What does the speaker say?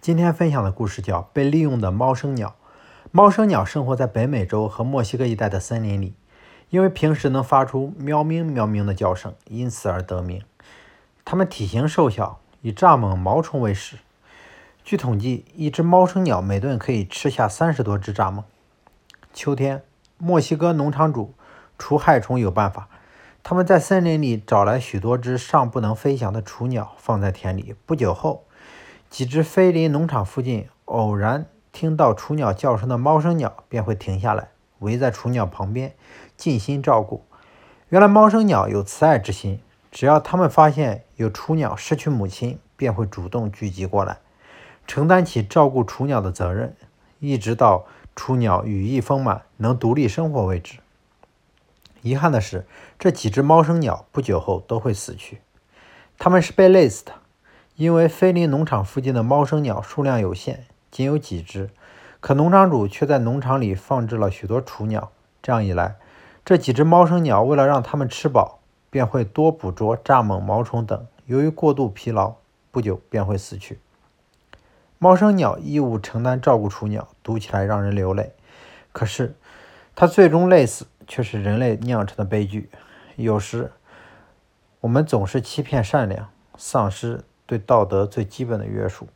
今天分享的故事叫《被利用的猫生鸟》。猫生鸟生活在北美洲和墨西哥一带的森林里，因为平时能发出喵鸣喵鸣的叫声，因此而得名。它们体型瘦小，以蚱蜢、毛虫为食。据统计，一只猫生鸟每顿可以吃下三十多只蚱蜢。秋天，墨西哥农场主除害虫有办法，他们在森林里找来许多只尚不能飞翔的雏鸟，放在田里。不久后，几只飞临农场附近，偶然听到雏鸟叫声的猫生鸟便会停下来，围在雏鸟旁边，尽心照顾。原来猫生鸟有慈爱之心，只要它们发现有雏鸟失去母亲，便会主动聚集过来，承担起照顾雏鸟的责任，一直到雏鸟羽翼丰满，能独立生活为止。遗憾的是，这几只猫生鸟不久后都会死去，它们是被累死的。因为菲林农场附近的猫生鸟数量有限，仅有几只，可农场主却在农场里放置了许多雏鸟。这样一来，这几只猫生鸟为了让它们吃饱，便会多捕捉蚱蜢、毛虫等。由于过度疲劳，不久便会死去。猫生鸟义务承担照顾雏鸟，读起来让人流泪。可是，它最终累死，却是人类酿成的悲剧。有时，我们总是欺骗善良，丧失。对道德最基本的约束。